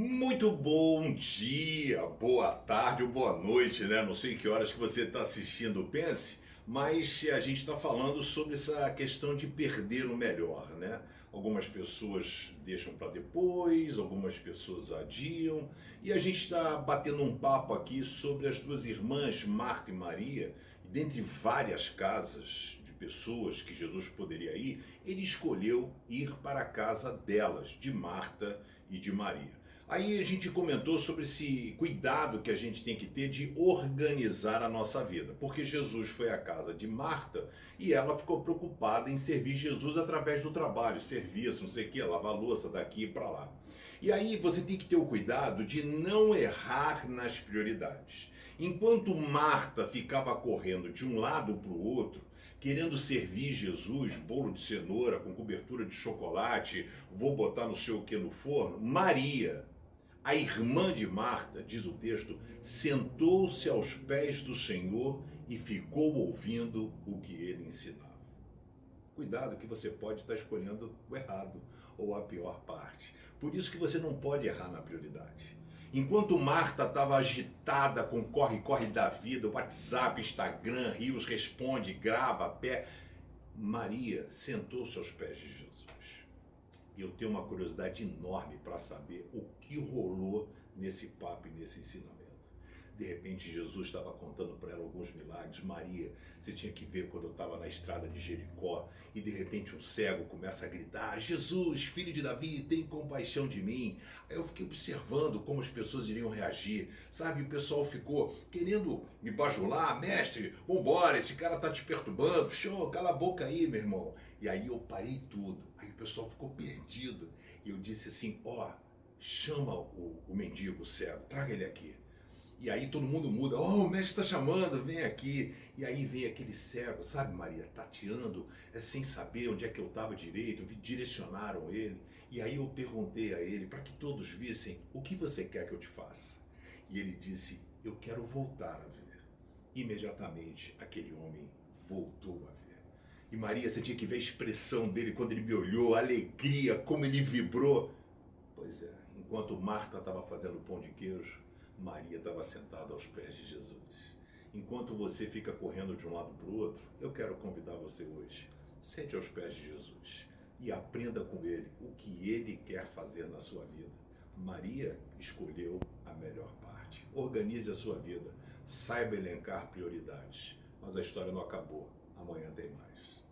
Muito bom dia, boa tarde ou boa noite, né? Não sei que horas que você está assistindo Pense, mas a gente está falando sobre essa questão de perder o melhor, né? Algumas pessoas deixam para depois, algumas pessoas adiam, e a gente está batendo um papo aqui sobre as duas irmãs, Marta e Maria, e dentre várias casas de pessoas que Jesus poderia ir, ele escolheu ir para a casa delas, de Marta e de Maria. Aí a gente comentou sobre esse cuidado que a gente tem que ter de organizar a nossa vida, porque Jesus foi à casa de Marta e ela ficou preocupada em servir Jesus através do trabalho, serviço, não sei o que, lavar louça daqui para lá. E aí você tem que ter o cuidado de não errar nas prioridades. Enquanto Marta ficava correndo de um lado para o outro, querendo servir Jesus, bolo de cenoura com cobertura de chocolate, vou botar não sei o que no forno, Maria a irmã de Marta, diz o texto, sentou-se aos pés do Senhor e ficou ouvindo o que ele ensinava. Cuidado que você pode estar escolhendo o errado ou a pior parte. Por isso que você não pode errar na prioridade. Enquanto Marta estava agitada com corre-corre da vida, WhatsApp, Instagram, Rios responde, grava pé, Maria sentou-se aos pés de Jesus eu tenho uma curiosidade enorme para saber o que rolou nesse papo e nesse ensinamento. De repente, Jesus estava contando para ela alguns milagres. Maria, você tinha que ver quando eu estava na estrada de Jericó e de repente um cego começa a gritar: Jesus, filho de Davi, tem compaixão de mim. Aí eu fiquei observando como as pessoas iriam reagir. Sabe, o pessoal ficou querendo me bajular: mestre, vambora, esse cara tá te perturbando. Show, cala a boca aí, meu irmão. E aí eu parei tudo. Aí o pessoal ficou perdido. E eu disse assim: ó, oh, chama o, o mendigo cego, traga ele aqui. E aí todo mundo muda, oh, o mestre está chamando, vem aqui. E aí vem aquele cego, sabe, Maria, tateando, é, sem saber onde é que eu estava direito, direcionaram ele. E aí eu perguntei a ele, para que todos vissem, o que você quer que eu te faça? E ele disse, eu quero voltar a ver. Imediatamente aquele homem voltou a ver. E Maria, você tinha que ver a expressão dele quando ele me olhou, a alegria, como ele vibrou. Pois é, enquanto Marta estava fazendo pão de queijo, Maria estava sentada aos pés de Jesus. Enquanto você fica correndo de um lado para o outro, eu quero convidar você hoje. Sente aos pés de Jesus e aprenda com ele o que ele quer fazer na sua vida. Maria escolheu a melhor parte. Organize a sua vida, saiba elencar prioridades. Mas a história não acabou. Amanhã tem mais.